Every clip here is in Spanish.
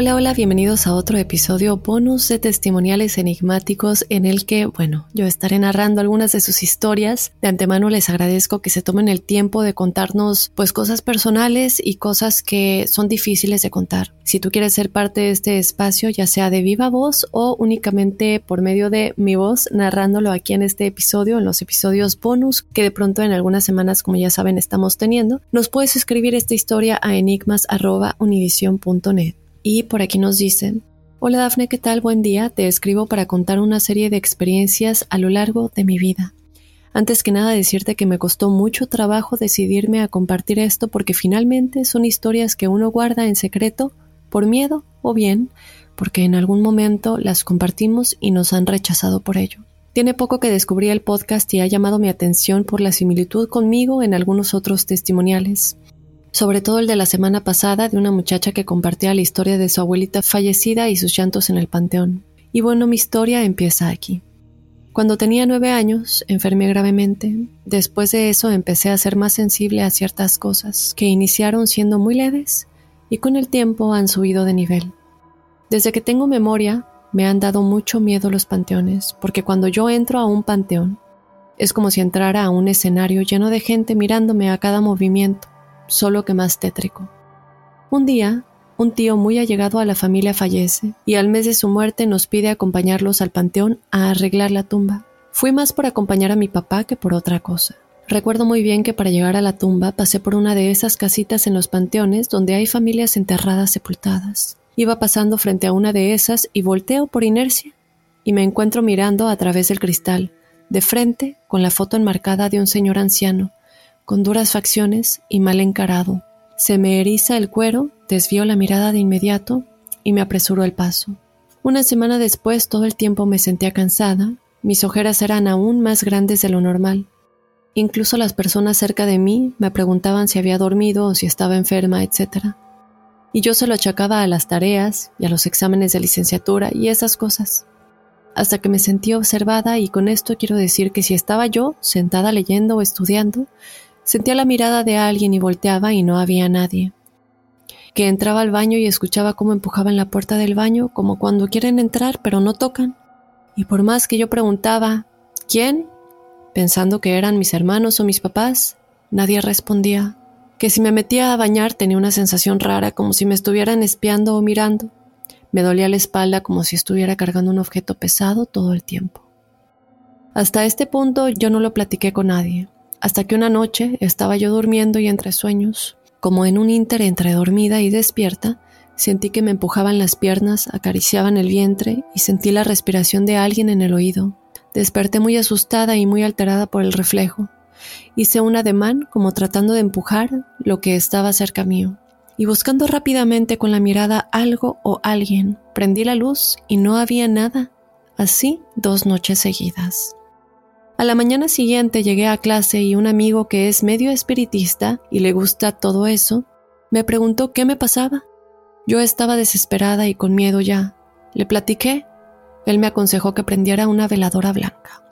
Hola, hola, bienvenidos a otro episodio bonus de testimoniales enigmáticos en el que, bueno, yo estaré narrando algunas de sus historias. De antemano les agradezco que se tomen el tiempo de contarnos pues cosas personales y cosas que son difíciles de contar. Si tú quieres ser parte de este espacio, ya sea de viva voz o únicamente por medio de mi voz narrándolo aquí en este episodio, en los episodios bonus que de pronto en algunas semanas, como ya saben, estamos teniendo, nos puedes escribir esta historia a enigmas.univision.net. Y por aquí nos dicen, Hola Dafne, ¿qué tal? Buen día. Te escribo para contar una serie de experiencias a lo largo de mi vida. Antes que nada decirte que me costó mucho trabajo decidirme a compartir esto porque finalmente son historias que uno guarda en secreto por miedo o bien porque en algún momento las compartimos y nos han rechazado por ello. Tiene poco que descubrí el podcast y ha llamado mi atención por la similitud conmigo en algunos otros testimoniales sobre todo el de la semana pasada de una muchacha que compartía la historia de su abuelita fallecida y sus llantos en el panteón. Y bueno, mi historia empieza aquí. Cuando tenía nueve años, enfermé gravemente. Después de eso empecé a ser más sensible a ciertas cosas que iniciaron siendo muy leves y con el tiempo han subido de nivel. Desde que tengo memoria, me han dado mucho miedo los panteones, porque cuando yo entro a un panteón, es como si entrara a un escenario lleno de gente mirándome a cada movimiento solo que más tétrico. Un día, un tío muy allegado a la familia fallece y al mes de su muerte nos pide acompañarlos al panteón a arreglar la tumba. Fui más por acompañar a mi papá que por otra cosa. Recuerdo muy bien que para llegar a la tumba pasé por una de esas casitas en los panteones donde hay familias enterradas sepultadas. Iba pasando frente a una de esas y volteo por inercia y me encuentro mirando a través del cristal, de frente con la foto enmarcada de un señor anciano, con duras facciones y mal encarado. Se me eriza el cuero, desvío la mirada de inmediato y me apresuro el paso. Una semana después todo el tiempo me sentía cansada, mis ojeras eran aún más grandes de lo normal. Incluso las personas cerca de mí me preguntaban si había dormido o si estaba enferma, etc. Y yo se lo achacaba a las tareas y a los exámenes de licenciatura y esas cosas. Hasta que me sentí observada y con esto quiero decir que si estaba yo sentada leyendo o estudiando, Sentía la mirada de alguien y volteaba y no había nadie. Que entraba al baño y escuchaba cómo empujaban la puerta del baño, como cuando quieren entrar pero no tocan. Y por más que yo preguntaba, ¿quién? pensando que eran mis hermanos o mis papás, nadie respondía. que si me metía a bañar tenía una sensación rara como si me estuvieran espiando o mirando. Me dolía la espalda como si estuviera cargando un objeto pesado todo el tiempo. Hasta este punto yo no lo platiqué con nadie, hasta que una noche estaba yo durmiendo y entre sueños, como en un inter entre dormida y despierta, sentí que me empujaban las piernas, acariciaban el vientre y sentí la respiración de alguien en el oído. Desperté muy asustada y muy alterada por el reflejo. Hice un ademán como tratando de empujar lo que estaba cerca mío. Y buscando rápidamente con la mirada algo o alguien, prendí la luz y no había nada. Así dos noches seguidas. A la mañana siguiente llegué a clase y un amigo que es medio espiritista y le gusta todo eso, me preguntó qué me pasaba. Yo estaba desesperada y con miedo ya. Le platiqué. Él me aconsejó que prendiera una veladora blanca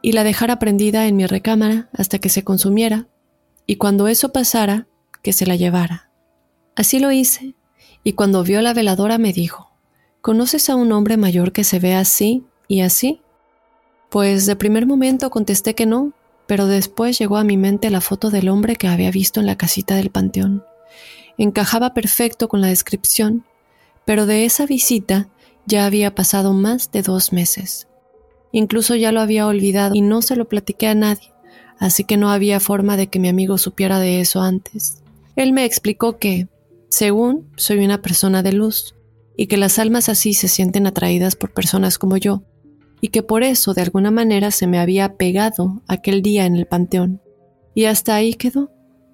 y la dejara prendida en mi recámara hasta que se consumiera y cuando eso pasara, que se la llevara. Así lo hice y cuando vio la veladora me dijo, ¿conoces a un hombre mayor que se ve así y así? Pues de primer momento contesté que no, pero después llegó a mi mente la foto del hombre que había visto en la casita del panteón. Encajaba perfecto con la descripción, pero de esa visita ya había pasado más de dos meses. Incluso ya lo había olvidado y no se lo platiqué a nadie, así que no había forma de que mi amigo supiera de eso antes. Él me explicó que, según, soy una persona de luz, y que las almas así se sienten atraídas por personas como yo, y que por eso de alguna manera se me había pegado aquel día en el panteón. Y hasta ahí quedó.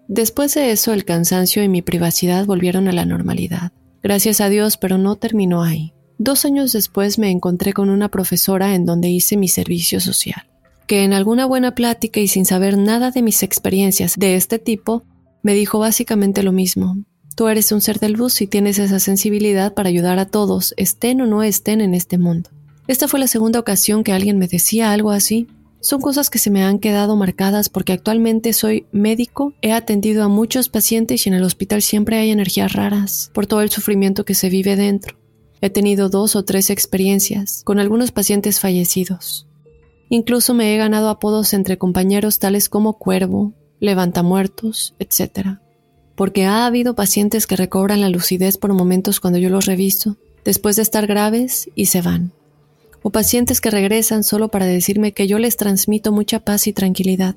Después de eso el cansancio y mi privacidad volvieron a la normalidad. Gracias a Dios, pero no terminó ahí. Dos años después me encontré con una profesora en donde hice mi servicio social, que en alguna buena plática y sin saber nada de mis experiencias de este tipo, me dijo básicamente lo mismo. Tú eres un ser del bus y tienes esa sensibilidad para ayudar a todos, estén o no estén en este mundo. Esta fue la segunda ocasión que alguien me decía algo así. Son cosas que se me han quedado marcadas porque actualmente soy médico, he atendido a muchos pacientes y en el hospital siempre hay energías raras por todo el sufrimiento que se vive dentro. He tenido dos o tres experiencias con algunos pacientes fallecidos. Incluso me he ganado apodos entre compañeros tales como cuervo, levantamuertos, etc. Porque ha habido pacientes que recobran la lucidez por momentos cuando yo los reviso, después de estar graves y se van o pacientes que regresan solo para decirme que yo les transmito mucha paz y tranquilidad.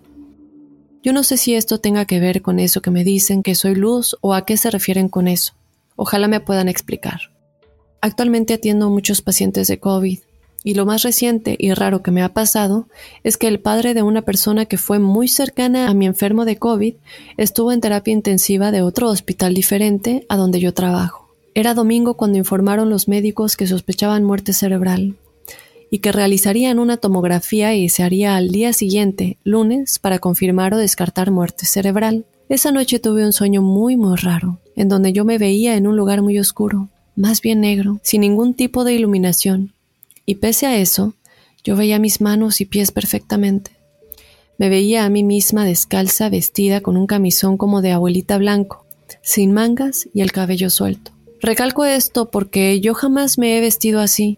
Yo no sé si esto tenga que ver con eso que me dicen que soy luz o a qué se refieren con eso. Ojalá me puedan explicar. Actualmente atiendo a muchos pacientes de COVID y lo más reciente y raro que me ha pasado es que el padre de una persona que fue muy cercana a mi enfermo de COVID estuvo en terapia intensiva de otro hospital diferente a donde yo trabajo. Era domingo cuando informaron los médicos que sospechaban muerte cerebral y que realizarían una tomografía y se haría al día siguiente, lunes, para confirmar o descartar muerte cerebral. Esa noche tuve un sueño muy muy raro, en donde yo me veía en un lugar muy oscuro, más bien negro, sin ningún tipo de iluminación, y pese a eso, yo veía mis manos y pies perfectamente. Me veía a mí misma descalza, vestida con un camisón como de abuelita blanco, sin mangas y el cabello suelto. Recalco esto porque yo jamás me he vestido así,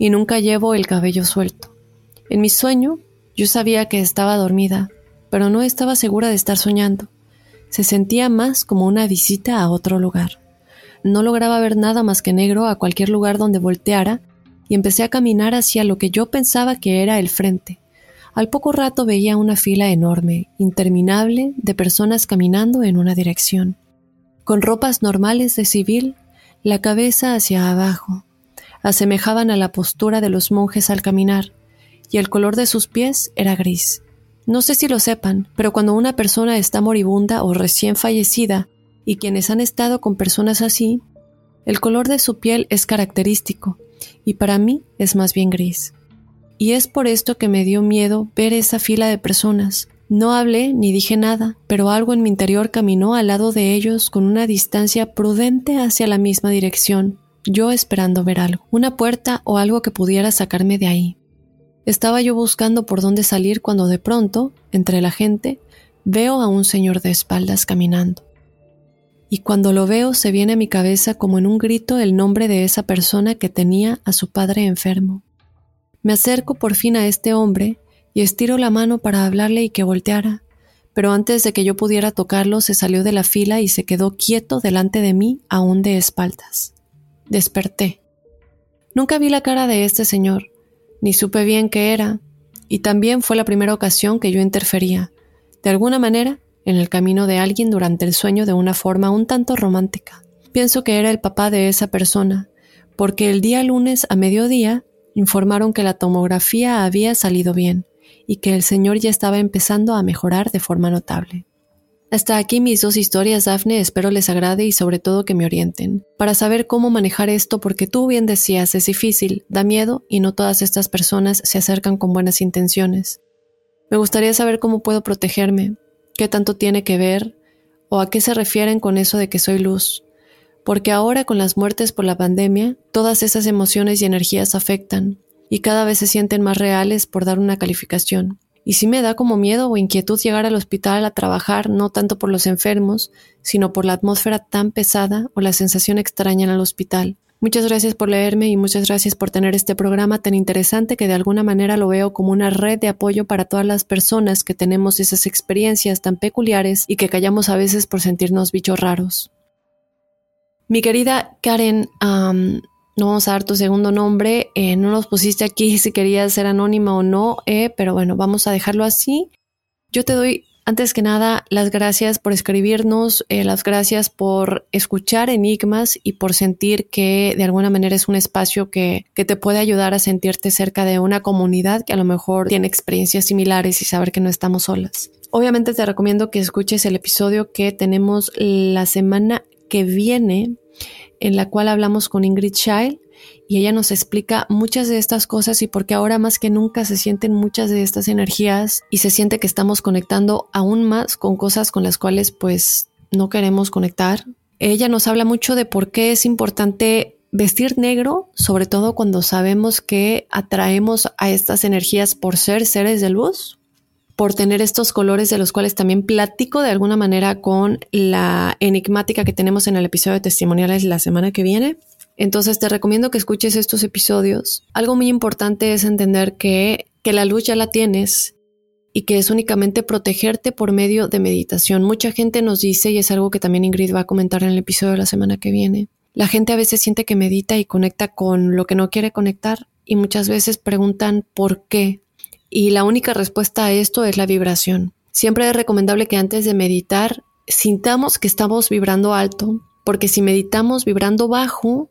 y nunca llevo el cabello suelto. En mi sueño, yo sabía que estaba dormida, pero no estaba segura de estar soñando. Se sentía más como una visita a otro lugar. No lograba ver nada más que negro a cualquier lugar donde volteara y empecé a caminar hacia lo que yo pensaba que era el frente. Al poco rato veía una fila enorme, interminable, de personas caminando en una dirección, con ropas normales de civil, la cabeza hacia abajo, asemejaban a la postura de los monjes al caminar, y el color de sus pies era gris. No sé si lo sepan, pero cuando una persona está moribunda o recién fallecida, y quienes han estado con personas así, el color de su piel es característico, y para mí es más bien gris. Y es por esto que me dio miedo ver esa fila de personas. No hablé ni dije nada, pero algo en mi interior caminó al lado de ellos con una distancia prudente hacia la misma dirección, yo esperando ver algo, una puerta o algo que pudiera sacarme de ahí. Estaba yo buscando por dónde salir cuando de pronto, entre la gente, veo a un señor de espaldas caminando. Y cuando lo veo se viene a mi cabeza como en un grito el nombre de esa persona que tenía a su padre enfermo. Me acerco por fin a este hombre y estiro la mano para hablarle y que volteara, pero antes de que yo pudiera tocarlo se salió de la fila y se quedó quieto delante de mí, aún de espaldas. Desperté. Nunca vi la cara de este señor, ni supe bien qué era, y también fue la primera ocasión que yo interfería, de alguna manera, en el camino de alguien durante el sueño de una forma un tanto romántica. Pienso que era el papá de esa persona, porque el día lunes a mediodía informaron que la tomografía había salido bien y que el señor ya estaba empezando a mejorar de forma notable. Hasta aquí mis dos historias, Daphne, espero les agrade y sobre todo que me orienten, para saber cómo manejar esto porque tú bien decías, es difícil, da miedo y no todas estas personas se acercan con buenas intenciones. Me gustaría saber cómo puedo protegerme, qué tanto tiene que ver o a qué se refieren con eso de que soy luz, porque ahora con las muertes por la pandemia, todas esas emociones y energías afectan, y cada vez se sienten más reales por dar una calificación. Y sí me da como miedo o inquietud llegar al hospital a trabajar no tanto por los enfermos, sino por la atmósfera tan pesada o la sensación extraña en el hospital. Muchas gracias por leerme y muchas gracias por tener este programa tan interesante que de alguna manera lo veo como una red de apoyo para todas las personas que tenemos esas experiencias tan peculiares y que callamos a veces por sentirnos bichos raros. Mi querida Karen, no vamos a dar tu segundo nombre, eh, no nos pusiste aquí si querías ser anónima o no, eh, pero bueno, vamos a dejarlo así. Yo te doy, antes que nada, las gracias por escribirnos, eh, las gracias por escuchar enigmas y por sentir que de alguna manera es un espacio que, que te puede ayudar a sentirte cerca de una comunidad que a lo mejor tiene experiencias similares y saber que no estamos solas. Obviamente te recomiendo que escuches el episodio que tenemos la semana que viene, en la cual hablamos con Ingrid Child y ella nos explica muchas de estas cosas y por qué ahora más que nunca se sienten muchas de estas energías y se siente que estamos conectando aún más con cosas con las cuales pues no queremos conectar. Ella nos habla mucho de por qué es importante vestir negro, sobre todo cuando sabemos que atraemos a estas energías por ser seres de luz, por tener estos colores de los cuales también platico de alguna manera con la enigmática que tenemos en el episodio de testimoniales la semana que viene. Entonces te recomiendo que escuches estos episodios. Algo muy importante es entender que, que la luz ya la tienes y que es únicamente protegerte por medio de meditación. Mucha gente nos dice, y es algo que también Ingrid va a comentar en el episodio de la semana que viene, la gente a veces siente que medita y conecta con lo que no quiere conectar y muchas veces preguntan por qué. Y la única respuesta a esto es la vibración. Siempre es recomendable que antes de meditar sintamos que estamos vibrando alto, porque si meditamos vibrando bajo,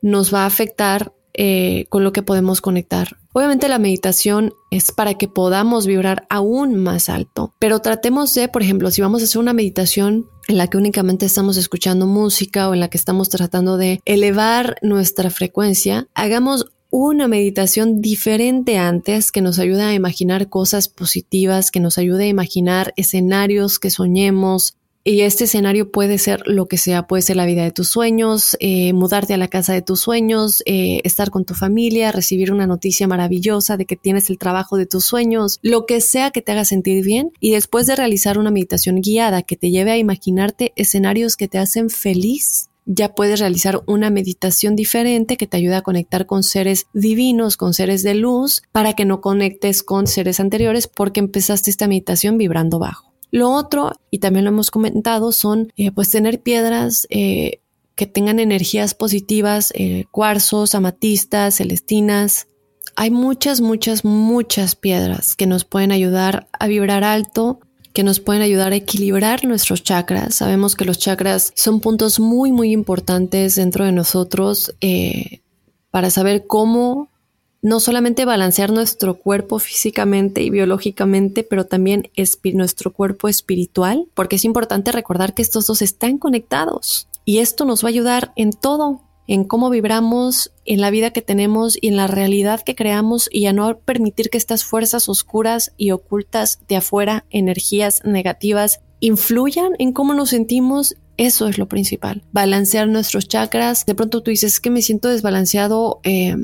nos va a afectar eh, con lo que podemos conectar. Obviamente la meditación es para que podamos vibrar aún más alto, pero tratemos de, por ejemplo, si vamos a hacer una meditación en la que únicamente estamos escuchando música o en la que estamos tratando de elevar nuestra frecuencia, hagamos una meditación diferente antes que nos ayude a imaginar cosas positivas, que nos ayude a imaginar escenarios que soñemos. Y este escenario puede ser lo que sea, puede ser la vida de tus sueños, eh, mudarte a la casa de tus sueños, eh, estar con tu familia, recibir una noticia maravillosa de que tienes el trabajo de tus sueños, lo que sea que te haga sentir bien. Y después de realizar una meditación guiada que te lleve a imaginarte escenarios que te hacen feliz, ya puedes realizar una meditación diferente que te ayuda a conectar con seres divinos, con seres de luz, para que no conectes con seres anteriores porque empezaste esta meditación vibrando bajo. Lo otro, y también lo hemos comentado, son eh, pues tener piedras eh, que tengan energías positivas, eh, cuarzos, amatistas, celestinas. Hay muchas, muchas, muchas piedras que nos pueden ayudar a vibrar alto, que nos pueden ayudar a equilibrar nuestros chakras. Sabemos que los chakras son puntos muy, muy importantes dentro de nosotros eh, para saber cómo no solamente balancear nuestro cuerpo físicamente y biológicamente, pero también nuestro cuerpo espiritual, porque es importante recordar que estos dos están conectados y esto nos va a ayudar en todo, en cómo vibramos, en la vida que tenemos y en la realidad que creamos y a no permitir que estas fuerzas oscuras y ocultas de afuera, energías negativas, influyan en cómo nos sentimos. Eso es lo principal. Balancear nuestros chakras. De pronto tú dices que me siento desbalanceado. Eh,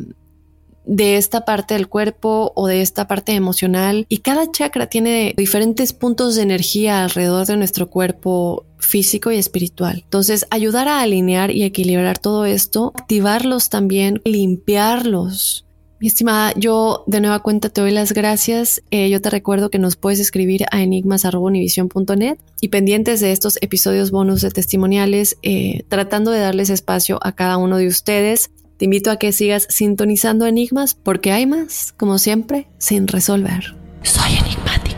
de esta parte del cuerpo o de esta parte emocional y cada chakra tiene diferentes puntos de energía alrededor de nuestro cuerpo físico y espiritual. Entonces, ayudar a alinear y equilibrar todo esto, activarlos también, limpiarlos Mi estimada, yo de nueva cuenta te doy las gracias. Eh, yo te recuerdo que nos puedes escribir a enigmas.univision.net y pendientes de estos episodios bonus de testimoniales, eh, tratando de darles espacio a cada uno de ustedes. Te invito a que sigas sintonizando enigmas porque hay más, como siempre, sin resolver. Soy enigmático.